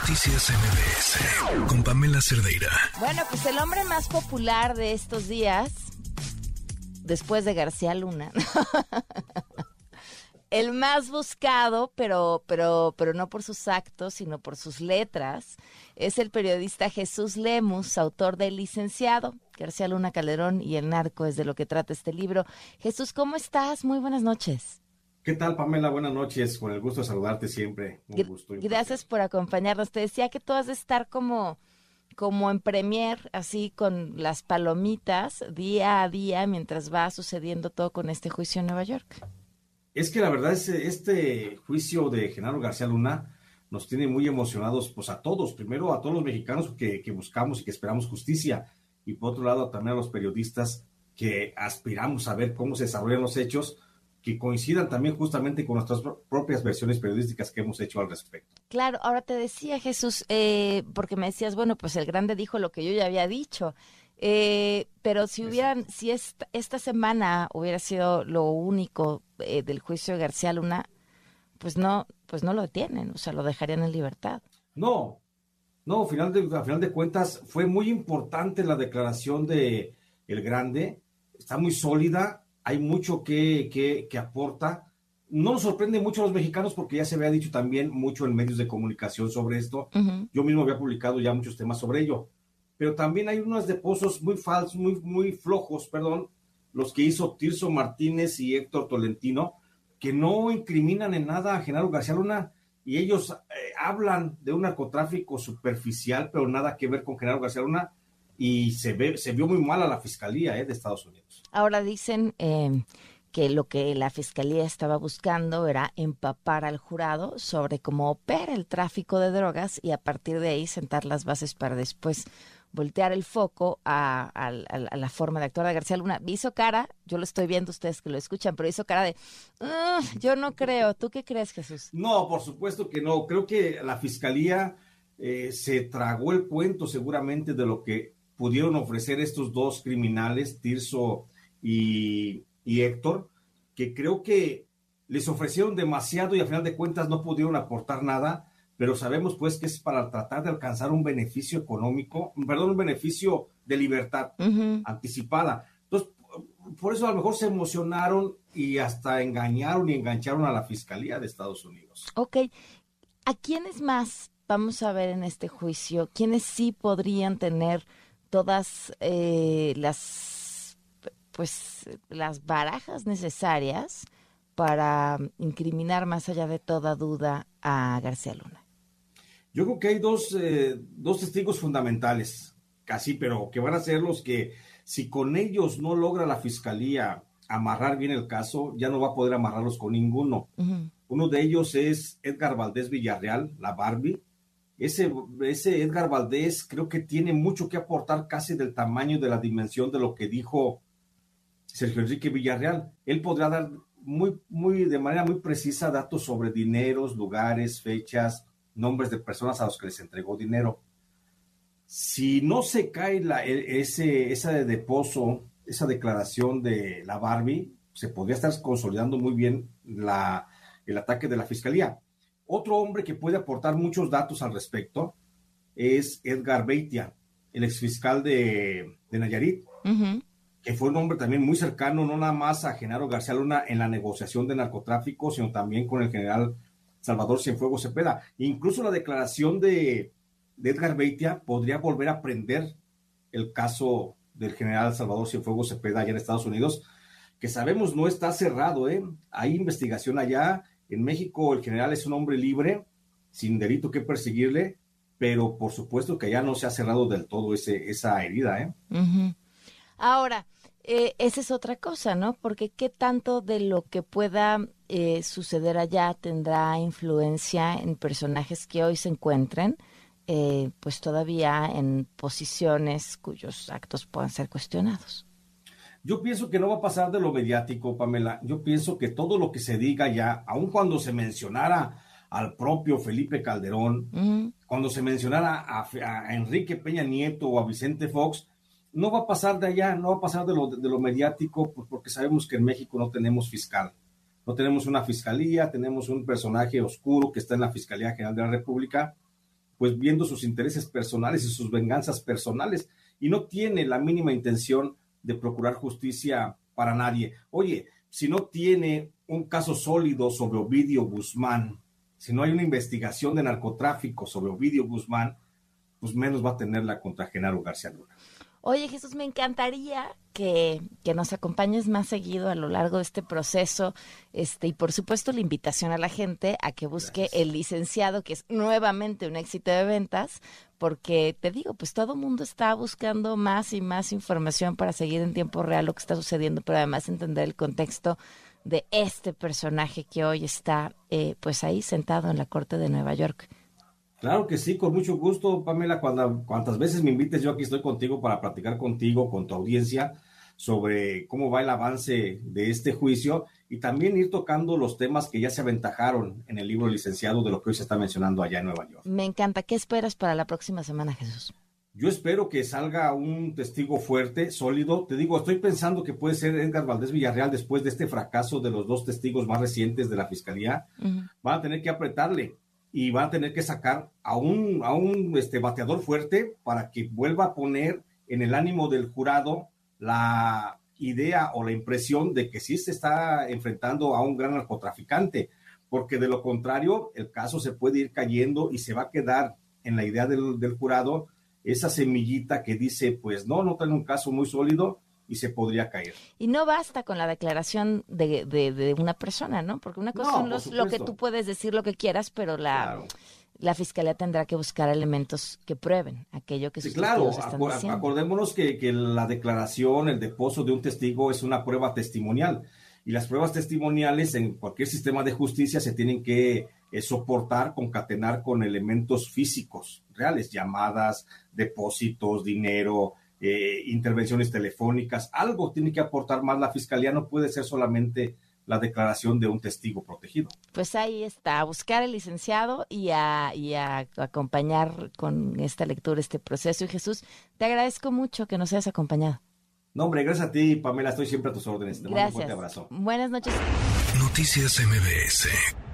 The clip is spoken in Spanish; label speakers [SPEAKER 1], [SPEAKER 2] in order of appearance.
[SPEAKER 1] Noticias MBS con Pamela Cerdeira.
[SPEAKER 2] Bueno, pues el hombre más popular de estos días, después de García Luna, el más buscado, pero, pero, pero no por sus actos, sino por sus letras, es el periodista Jesús Lemus, autor del Licenciado, García Luna Calderón y el narco es de lo que trata este libro. Jesús, ¿cómo estás? Muy buenas noches.
[SPEAKER 3] ¿Qué tal, Pamela? Buenas noches. Con el gusto de saludarte siempre. Un gusto.
[SPEAKER 2] Gracias por acompañarnos. Te decía que tú has de estar como, como en premier, así con las palomitas, día a día, mientras va sucediendo todo con este juicio en Nueva York.
[SPEAKER 3] Es que la verdad es este juicio de Genaro García Luna nos tiene muy emocionados, pues a todos. Primero a todos los mexicanos que, que buscamos y que esperamos justicia. Y por otro lado también a los periodistas que aspiramos a ver cómo se desarrollan los hechos que coincidan también justamente con nuestras propias versiones periodísticas que hemos hecho al respecto.
[SPEAKER 2] Claro, ahora te decía Jesús, eh, porque me decías, bueno, pues el grande dijo lo que yo ya había dicho, eh, pero si hubieran, si esta, esta, semana hubiera sido lo único eh, del juicio de García Luna, pues no, pues no lo detienen, o sea, lo dejarían en libertad.
[SPEAKER 3] No, no, final de, a final de cuentas fue muy importante la declaración de el grande, está muy sólida, hay mucho que, que, aporta. No nos sorprende mucho a los mexicanos porque ya se había dicho también mucho en medios de comunicación sobre esto. Yo mismo había publicado ya muchos temas sobre ello. Pero también hay unos depósitos muy falsos, muy, muy flojos, perdón, los que hizo Tirso Martínez y Héctor Tolentino, que no incriminan en nada a Genaro García Luna y ellos eh, hablan de un narcotráfico superficial, pero nada que ver con Genaro García Luna y se, ve, se vio muy mal a la Fiscalía eh, de Estados Unidos.
[SPEAKER 2] Ahora dicen eh, que lo que la Fiscalía estaba buscando era empapar al jurado sobre cómo opera el tráfico de drogas y a partir de ahí sentar las bases para después voltear el foco a, la forma de actuar de García Luna. Hizo cara, yo lo estoy viendo ustedes que lo escuchan, pero hizo cara de, ah, yo no creo. ¿Tú qué crees, Jesús?
[SPEAKER 3] No, por supuesto que no. Creo que la Fiscalía eh, se tragó el cuento seguramente de lo que pudieron ofrecer estos dos criminales, Tirso y, Héctor, que creo que les ofrecieron demasiado y a final de cuentas no pudieron aportar nada, pero sabemos pues que es para tratar de alcanzar un beneficio económico, perdón, un beneficio de libertad anticipada. Entonces, por eso a lo mejor se emocionaron y hasta engañaron y engancharon a la Fiscalía de Estados Unidos.
[SPEAKER 2] Ok, ¿a quiénes más vamos a ver en este juicio? ¿Quiénes sí podrían tener todas eh, las pues las barajas necesarias para incriminar más allá de toda duda a García Luna.
[SPEAKER 3] Yo creo que hay dos, eh, dos testigos fundamentales, casi, pero que van a ser los que, si con ellos no logra la fiscalía amarrar bien el caso, ya no va a poder amarrarlos con ninguno. Uno de ellos es Edgar Valdés Villarreal, la Barbie, ese, Edgar Valdés creo que tiene mucho que aportar casi del tamaño de la dimensión de lo que dijo Sergio Enrique Villarreal. Él podrá dar muy, muy, de manera muy precisa datos sobre dineros, lugares, fechas, nombres de personas a los que les entregó dinero. Si no se cae la, e, ese, esa de esa declaración de la Barbie, se podría estar consolidando muy bien la, el ataque de la fiscalía. Otro hombre que puede aportar muchos datos al respecto es Edgar Beitia, el exfiscal de, de Nayarit, que fue un hombre también muy cercano, no nada más a Genaro García Luna en la negociación de narcotráfico, sino también con el general Salvador Cienfuegos Cepeda. Incluso la declaración de, Edgar Beitia podría volver a prender el caso del general Salvador Cienfuegos Cepeda allá en Estados Unidos, que sabemos no está cerrado, ¿eh? Hay investigación allá en México el general es un hombre libre, sin delito que perseguirle, pero por supuesto que ya no se ha cerrado del todo ese, esa herida. ¿eh?
[SPEAKER 2] Ahora, eh, esa es otra cosa, ¿no? Porque qué tanto de lo que pueda eh, suceder allá tendrá influencia en personajes que hoy se encuentren, eh, pues todavía en posiciones cuyos actos puedan ser cuestionados.
[SPEAKER 3] Yo pienso que no va a pasar de lo mediático, Pamela. Yo pienso que todo lo que se diga ya, aun cuando se mencionara al propio Felipe Calderón, cuando se mencionara a, Enrique Peña Nieto o a Vicente Fox, no va a pasar de allá, no va a pasar de lo, de lo mediático, pues porque sabemos que en México no tenemos fiscal. No tenemos una fiscalía, tenemos un personaje oscuro que está en la Fiscalía General de la República, pues viendo sus intereses personales y sus venganzas personales y no tiene la mínima intención de procurar justicia para nadie. Oye, si no tiene un caso sólido sobre Ovidio Guzmán, si no hay una investigación de narcotráfico sobre Ovidio Guzmán, pues menos va a tenerla contra Genaro García Luna.
[SPEAKER 2] Oye Jesús, me encantaría que, que, nos acompañes más seguido a lo largo de este proceso, este, y por supuesto la invitación a la gente a que busque el licenciado, que es nuevamente un éxito de ventas, porque te digo, pues todo el mundo está buscando más y más información para seguir en tiempo real lo que está sucediendo, pero además entender el contexto de este personaje que hoy está eh, pues ahí sentado en la corte de Nueva York.
[SPEAKER 3] Claro que sí, con mucho gusto, Pamela. Cuando, cuantas veces me invites, yo aquí estoy contigo para platicar contigo, con tu audiencia, sobre cómo va el avance de este juicio y también ir tocando los temas que ya se aventajaron en el libro licenciado de lo que hoy se está mencionando allá en Nueva York.
[SPEAKER 2] Me encanta. ¿Qué esperas para la próxima semana, Jesús?
[SPEAKER 3] Yo espero que salga un testigo fuerte, sólido. Te digo, estoy pensando que puede ser Edgar Valdés Villarreal después de este fracaso de los dos testigos más recientes de la fiscalía. Van a tener que apretarle y van a tener que sacar a un, a un este, bateador fuerte para que vuelva a poner en el ánimo del jurado la idea o la impresión de que sí se está enfrentando a un gran narcotraficante, porque de lo contrario el caso se puede ir cayendo y se va a quedar en la idea del, del jurado esa semillita que dice, pues no, no tengo un caso muy sólido y se podría caer.
[SPEAKER 2] Y no basta con la declaración de, de, una persona, ¿no? Porque una cosa es lo que tú puedes decir lo que quieras, pero la, la fiscalía tendrá que buscar elementos que prueben aquello que
[SPEAKER 3] sí, claro, acordémonos que, que la declaración, el depósito de un testigo es una prueba testimonial y las pruebas testimoniales en cualquier sistema de justicia se tienen que eh, soportar, concatenar con elementos físicos reales, llamadas, depósitos, dinero, eh, intervenciones telefónicas, algo tiene que aportar más la fiscalía, no puede ser solamente la declaración de un testigo protegido.
[SPEAKER 2] Pues ahí está, a buscar el licenciado y a, y a acompañar con esta lectura este proceso. Y Jesús, te agradezco mucho que nos hayas acompañado.
[SPEAKER 3] No, hombre, gracias a ti, Pamela, estoy siempre a tus órdenes. Te
[SPEAKER 2] gracias.
[SPEAKER 3] mando un fuerte abrazo.
[SPEAKER 2] Buenas noches.
[SPEAKER 1] Noticias MBS.